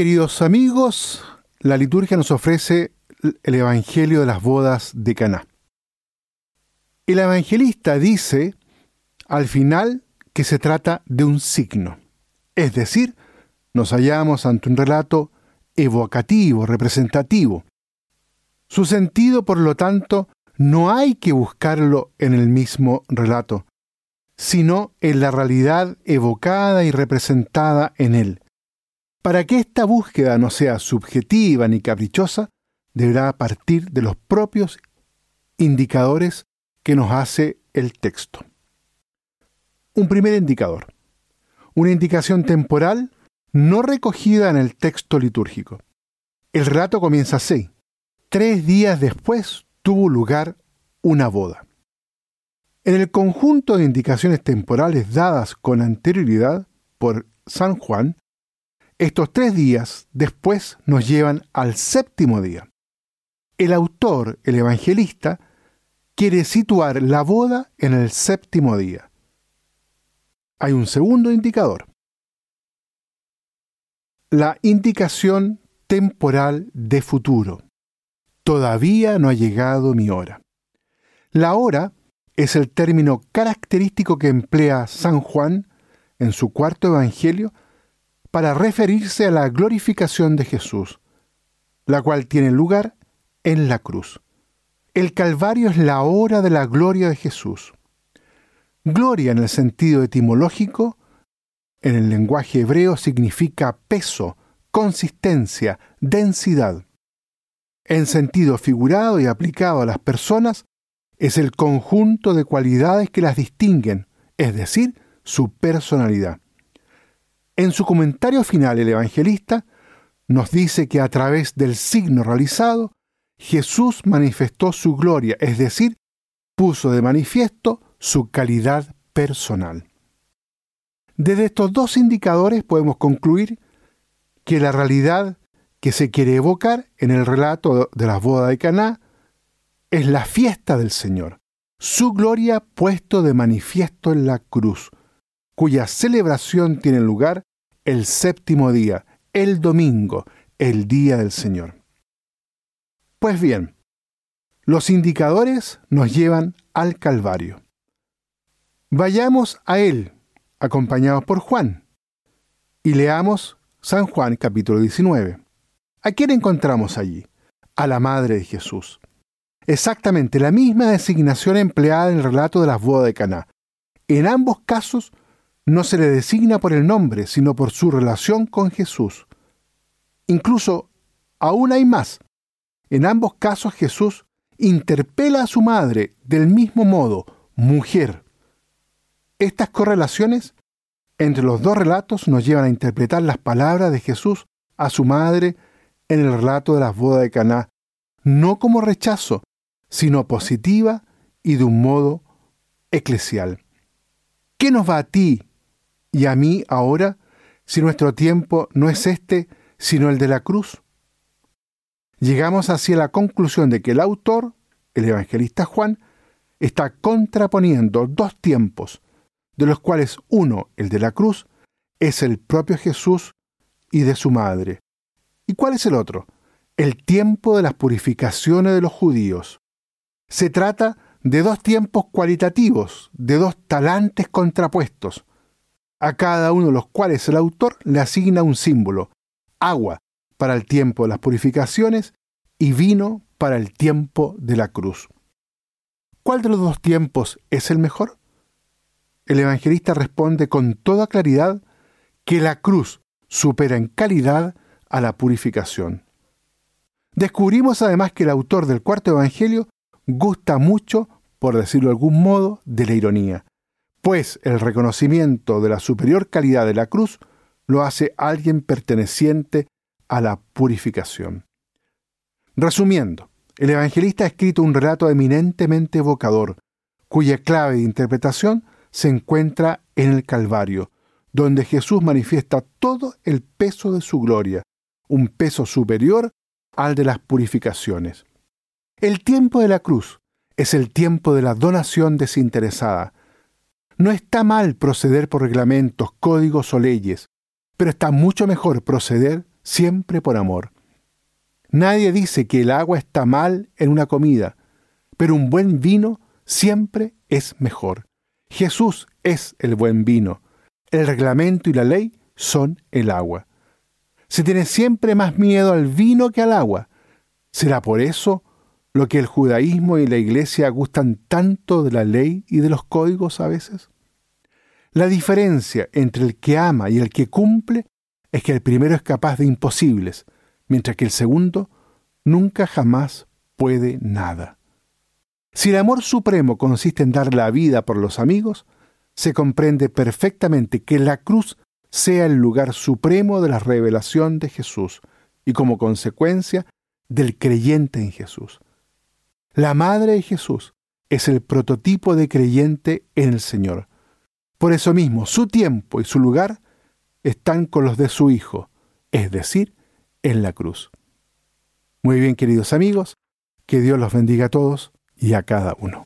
queridos amigos, la liturgia nos ofrece el Evangelio de las bodas de Caná. El evangelista dice al final que se trata de un signo, es decir, nos hallamos ante un relato evocativo, representativo. Su sentido, por lo tanto, no hay que buscarlo en el mismo relato, sino en la realidad evocada y representada en él. Para que esta búsqueda no sea subjetiva ni caprichosa, deberá partir de los propios indicadores que nos hace el texto. Un primer indicador. Una indicación temporal no recogida en el texto litúrgico. El relato comienza así. Tres días después tuvo lugar una boda. En el conjunto de indicaciones temporales dadas con anterioridad por San Juan, estos tres días después nos llevan al séptimo día. El autor, el evangelista, quiere situar la boda en el séptimo día. Hay un segundo indicador. La indicación temporal de futuro. Todavía no ha llegado mi hora. La hora es el término característico que emplea San Juan en su cuarto evangelio para referirse a la glorificación de Jesús, la cual tiene lugar en la cruz. El Calvario es la hora de la gloria de Jesús. Gloria en el sentido etimológico, en el lenguaje hebreo significa peso, consistencia, densidad. En sentido figurado y aplicado a las personas, es el conjunto de cualidades que las distinguen, es decir, su personalidad. En su comentario final el evangelista nos dice que a través del signo realizado, Jesús manifestó su gloria, es decir, puso de manifiesto su calidad personal. Desde estos dos indicadores podemos concluir que la realidad que se quiere evocar en el relato de la boda de Caná es la fiesta del Señor, su gloria puesto de manifiesto en la cruz, cuya celebración tiene lugar el séptimo día, el domingo, el día del Señor. Pues bien, los indicadores nos llevan al Calvario. Vayamos a él, acompañados por Juan, y leamos San Juan capítulo 19. ¿A quién encontramos allí? A la Madre de Jesús. Exactamente la misma designación empleada en el relato de las bodas de Caná. En ambos casos no se le designa por el nombre, sino por su relación con Jesús. Incluso, aún hay más. En ambos casos Jesús interpela a su madre del mismo modo, mujer. Estas correlaciones entre los dos relatos nos llevan a interpretar las palabras de Jesús a su madre en el relato de las bodas de Caná, no como rechazo, sino positiva y de un modo eclesial. ¿Qué nos va a ti y a mí ahora si nuestro tiempo no es este, sino el de la cruz? Llegamos así a la conclusión de que el autor, el evangelista Juan, está contraponiendo dos tiempos, de los cuales uno, el de la cruz, es el propio Jesús y de su madre. ¿Y cuál es el otro? El tiempo de las purificaciones de los judíos. Se trata de dos tiempos cualitativos, de dos talantes contrapuestos, a cada uno de los cuales el autor le asigna un símbolo, agua para el tiempo de las purificaciones y vino para el tiempo de la cruz. ¿Cuál de los dos tiempos es el mejor? El evangelista responde con toda claridad que la cruz supera en calidad a la purificación. Descubrimos además que el autor del cuarto evangelio gusta mucho, por decirlo de algún modo, de la ironía pues el reconocimiento de la superior calidad de la cruz lo hace alguien perteneciente a la purificación. Resumiendo, el evangelista ha escrito un relato eminentemente evocador, cuya clave de interpretación se encuentra en el Calvario, donde Jesús manifiesta todo el peso de su gloria, un peso superior al de las purificaciones. El tiempo de la cruz es el tiempo de la donación desinteresada, no está mal proceder por reglamentos, códigos o leyes, pero está mucho mejor proceder siempre por amor. Nadie dice que el agua está mal en una comida, pero un buen vino siempre es mejor. Jesús es el buen vino. El reglamento y la ley son el agua. Se tiene siempre más miedo al vino que al agua. ¿Será por eso lo que el judaísmo y la iglesia gustan tanto de la ley y de los códigos a veces? La diferencia entre el que ama y el que cumple es que el primero es capaz de imposibles, mientras que el segundo nunca jamás puede nada. Si el amor supremo consiste en dar la vida por los amigos, se comprende perfectamente que la cruz sea el lugar supremo de la revelación de Jesús y como consecuencia del creyente en Jesús. La Madre de Jesús es el prototipo de creyente en el Señor. Por eso mismo, su tiempo y su lugar están con los de su Hijo, es decir, en la cruz. Muy bien, queridos amigos, que Dios los bendiga a todos y a cada uno.